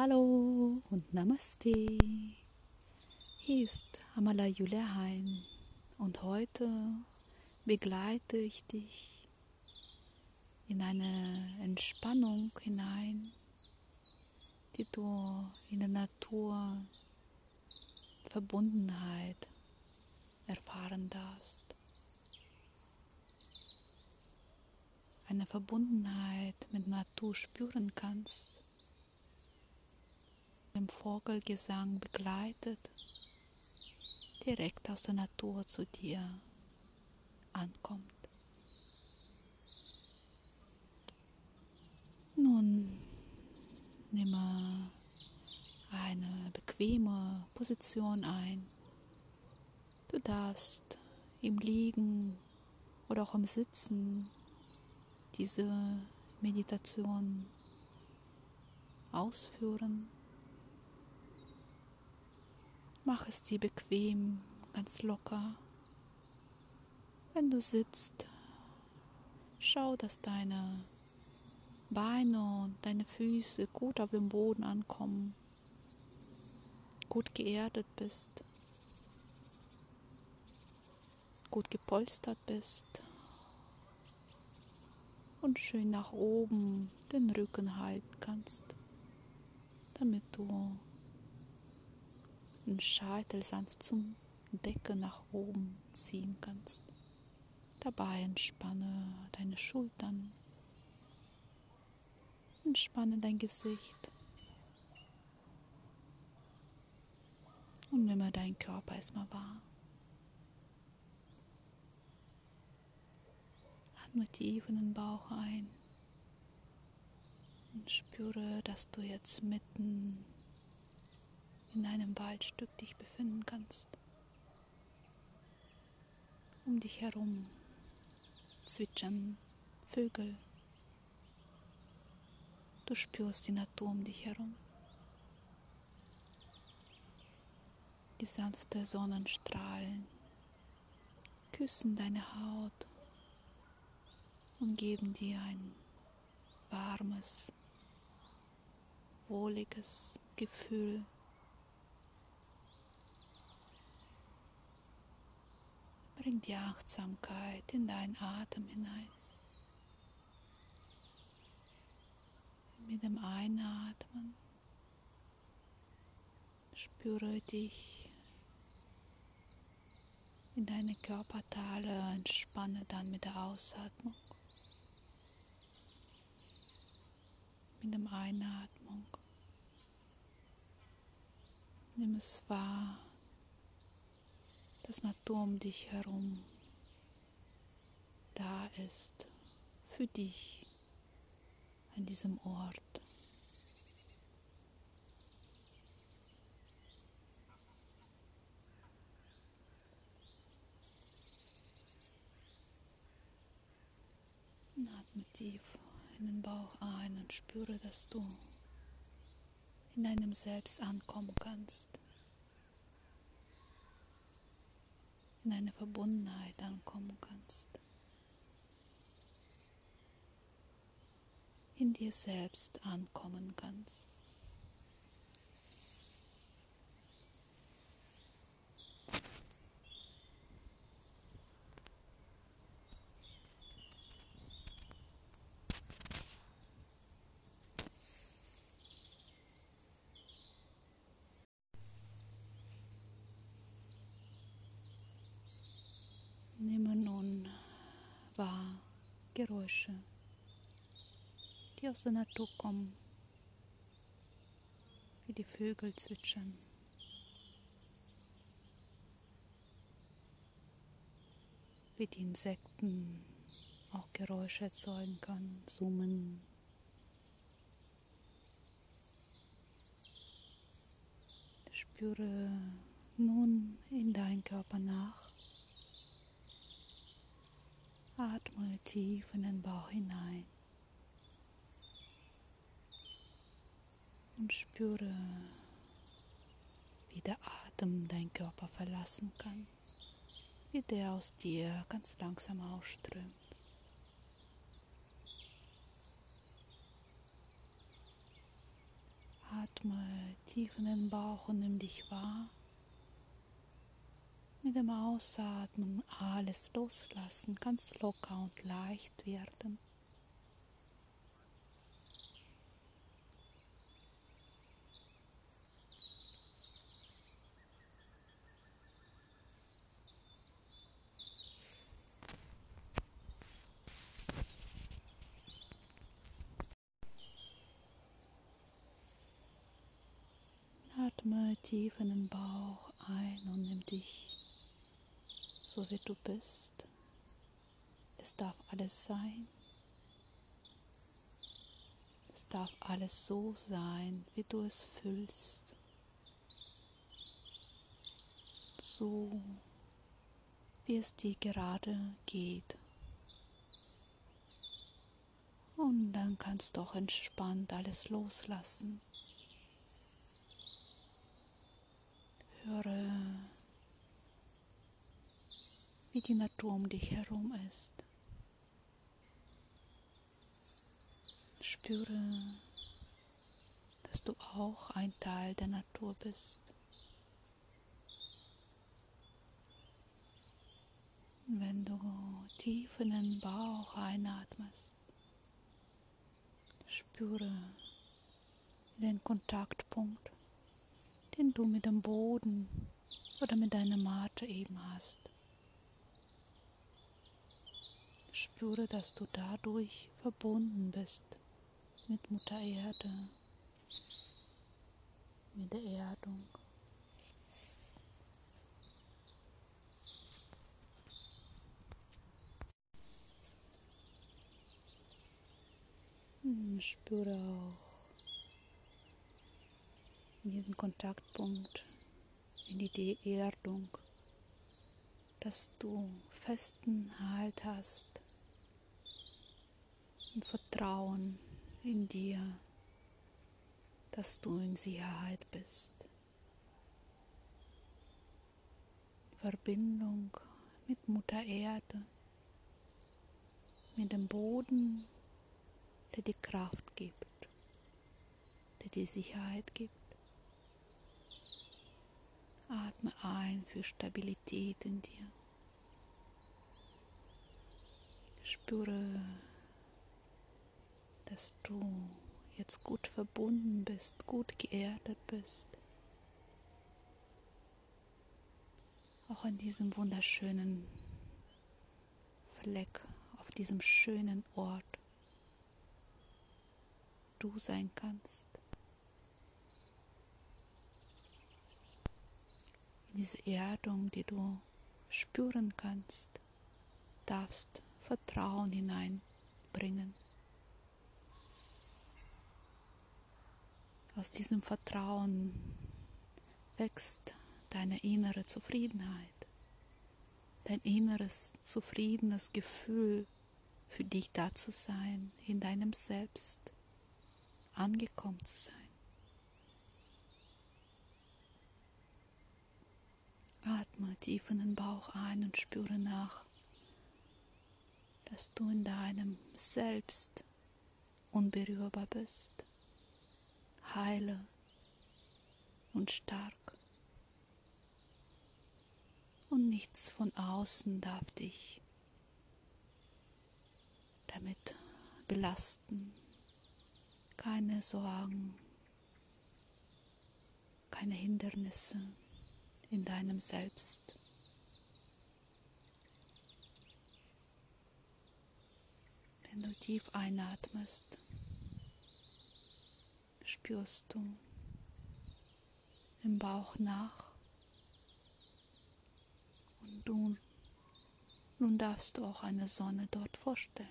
Hallo und Namaste. Hier ist Amala Julia Hein und heute begleite ich dich in eine Entspannung hinein, die du in der Natur Verbundenheit erfahren darfst. Eine Verbundenheit mit Natur spüren kannst dem Vogelgesang begleitet, direkt aus der Natur zu dir ankommt. Nun nehme eine bequeme Position ein. Du darfst im Liegen oder auch im Sitzen diese Meditation ausführen. Mach es dir bequem, ganz locker. Wenn du sitzt, schau, dass deine Beine und deine Füße gut auf dem Boden ankommen, gut geerdet bist, gut gepolstert bist und schön nach oben den Rücken halten kannst, damit du den Scheitel sanft zum Decke nach oben ziehen kannst. Dabei entspanne deine Schultern, entspanne dein Gesicht und nimm deinen Körper erstmal wahr. Atme tief in den Bauch ein und spüre, dass du jetzt mitten in einem Waldstück dich befinden kannst. Um dich herum zwitschern Vögel. Du spürst die Natur um dich herum. Die sanften Sonnenstrahlen küssen deine Haut und geben dir ein warmes, wohliges Gefühl. Bring die Achtsamkeit in deinen Atem hinein. Mit dem Einatmen spüre dich in deine Körperteile, entspanne dann mit der Ausatmung. Mit dem Einatmung nimm es wahr dass Natur um dich herum da ist für dich an diesem Ort. atme tief in den Bauch ein und spüre, dass du in deinem Selbst ankommen kannst. In eine Verbundenheit ankommen kannst. In dir selbst ankommen kannst. Wahr Geräusche, die aus der Natur kommen, wie die Vögel zwitschern. Wie die Insekten auch Geräusche erzeugen können, summen. Spüre nun in deinen Körper nach. Atme tief in den Bauch hinein und spüre, wie der Atem deinen Körper verlassen kann, wie der aus dir ganz langsam ausströmt. Atme tief in den Bauch und nimm dich wahr. Mit dem Ausatmen alles loslassen, ganz locker und leicht werden. Atme tief in den Bauch ein und nimm dich so wie du bist. Es darf alles sein. Es darf alles so sein, wie du es fühlst. So wie es dir gerade geht. Und dann kannst du auch entspannt alles loslassen. Höre, wie die Natur um dich herum ist. Spüre, dass du auch ein Teil der Natur bist. Wenn du tief in den Bauch einatmest, spüre den Kontaktpunkt den du mit dem Boden oder mit deiner Mate eben hast. Spüre, dass du dadurch verbunden bist mit Mutter Erde, mit der Erdung. Hm, spüre auch diesen Kontaktpunkt, in die Erdung, dass du festen Halt hast und Vertrauen in dir, dass du in Sicherheit bist. Verbindung mit Mutter Erde, mit dem Boden, der die Kraft gibt, der die Sicherheit gibt. Atme ein für Stabilität in dir. Spüre, dass du jetzt gut verbunden bist, gut geerdet bist. Auch an diesem wunderschönen Fleck, auf diesem schönen Ort du sein kannst. Diese Erdung, die du spüren kannst, darfst Vertrauen hineinbringen. Aus diesem Vertrauen wächst deine innere Zufriedenheit, dein inneres zufriedenes Gefühl für dich da zu sein, in deinem Selbst angekommen zu sein. Atme tief in den Bauch ein und spüre nach, dass du in deinem Selbst unberührbar bist, heile und stark. Und nichts von außen darf dich damit belasten. Keine Sorgen, keine Hindernisse in deinem Selbst. Wenn du tief einatmest, spürst du im Bauch nach und du, nun darfst du auch eine Sonne dort vorstellen.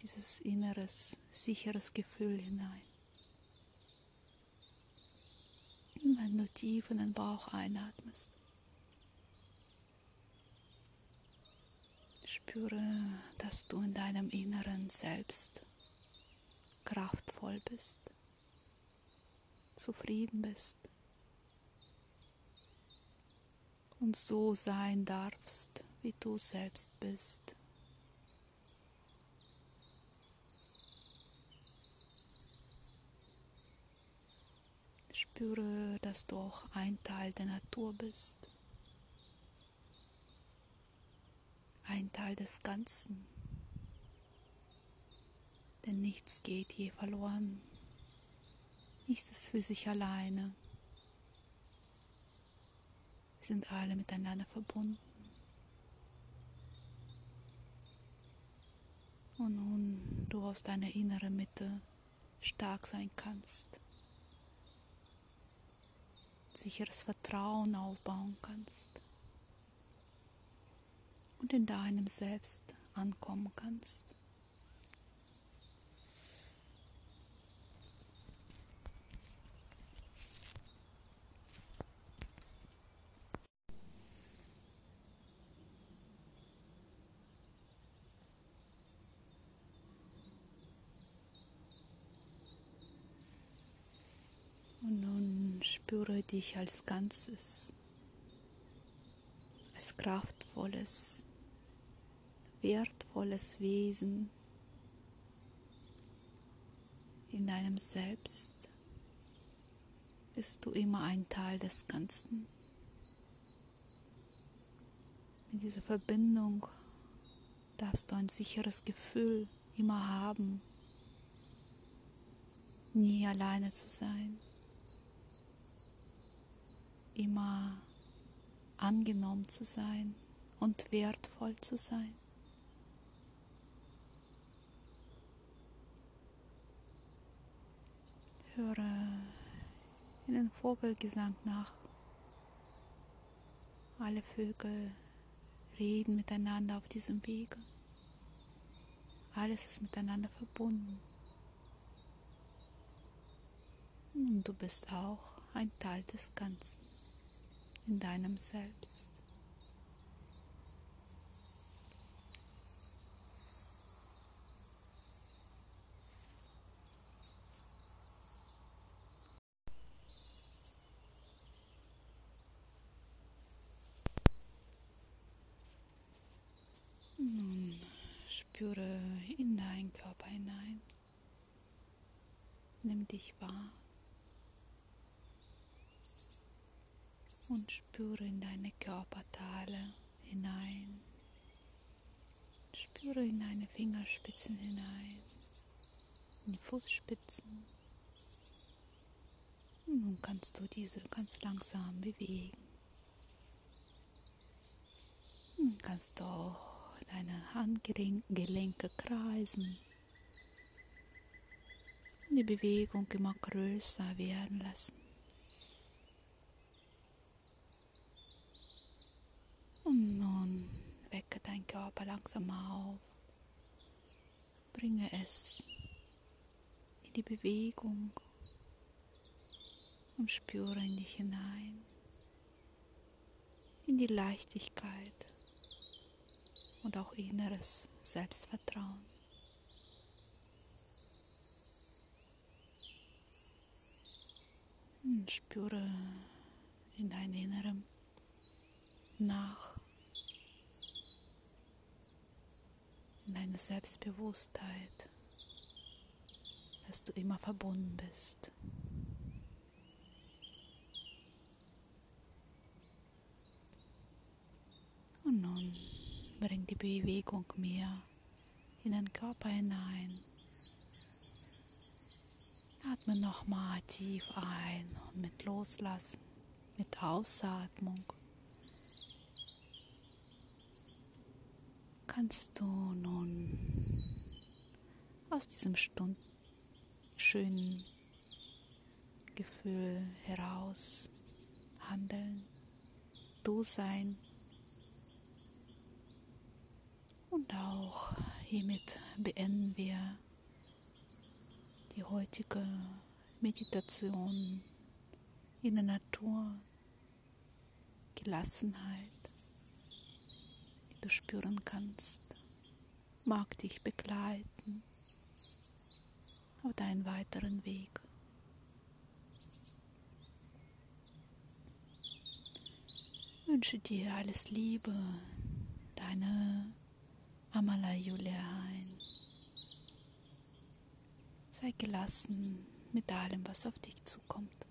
Dieses inneres, sicheres Gefühl hinein. Wenn du tief in den Bauch einatmest. Spüre, dass du in deinem Inneren selbst kraftvoll bist, zufrieden bist und so sein darfst, wie du selbst bist. Spüre, dass du auch ein Teil der Natur bist. Ein Teil des Ganzen. Denn nichts geht je verloren. Nichts ist für sich alleine. Wir sind alle miteinander verbunden. Und nun du aus deiner inneren Mitte stark sein kannst, sicheres Vertrauen aufbauen kannst und in deinem Selbst ankommen kannst. Spüre dich als Ganzes, als kraftvolles, wertvolles Wesen in deinem Selbst. Bist du immer ein Teil des Ganzen. Mit dieser Verbindung darfst du ein sicheres Gefühl immer haben, nie alleine zu sein immer angenommen zu sein und wertvoll zu sein. Höre in den Vogelgesang nach. Alle Vögel reden miteinander auf diesem Wege. Alles ist miteinander verbunden. Und du bist auch ein Teil des Ganzen in deinem Selbst. Nun spüre in deinen Körper hinein. Nimm dich wahr. Und spüre in deine Körperteile hinein. Spüre in deine Fingerspitzen hinein, in die Fußspitzen. Und nun kannst du diese ganz langsam bewegen. Nun kannst du auch deine Handgelenke kreisen. Die Bewegung immer größer werden lassen. Und nun wecke dein Körper langsam auf. Bringe es in die Bewegung und spüre in dich hinein, in die Leichtigkeit und auch inneres Selbstvertrauen. Und spüre in dein Innerem nach in deine Selbstbewusstheit, dass du immer verbunden bist. Und nun bring die Bewegung mehr in den Körper hinein. Atme nochmal tief ein und mit Loslassen, mit Ausatmung kannst du nun aus diesem Stund schönen Gefühl heraus handeln, du sein und auch hiermit beenden wir die heutige Meditation in der Natur, Gelassenheit du spüren kannst, mag dich begleiten auf deinen weiteren Weg. Wünsche dir alles Liebe, deine Amala Julia Hein. Sei gelassen mit allem, was auf dich zukommt.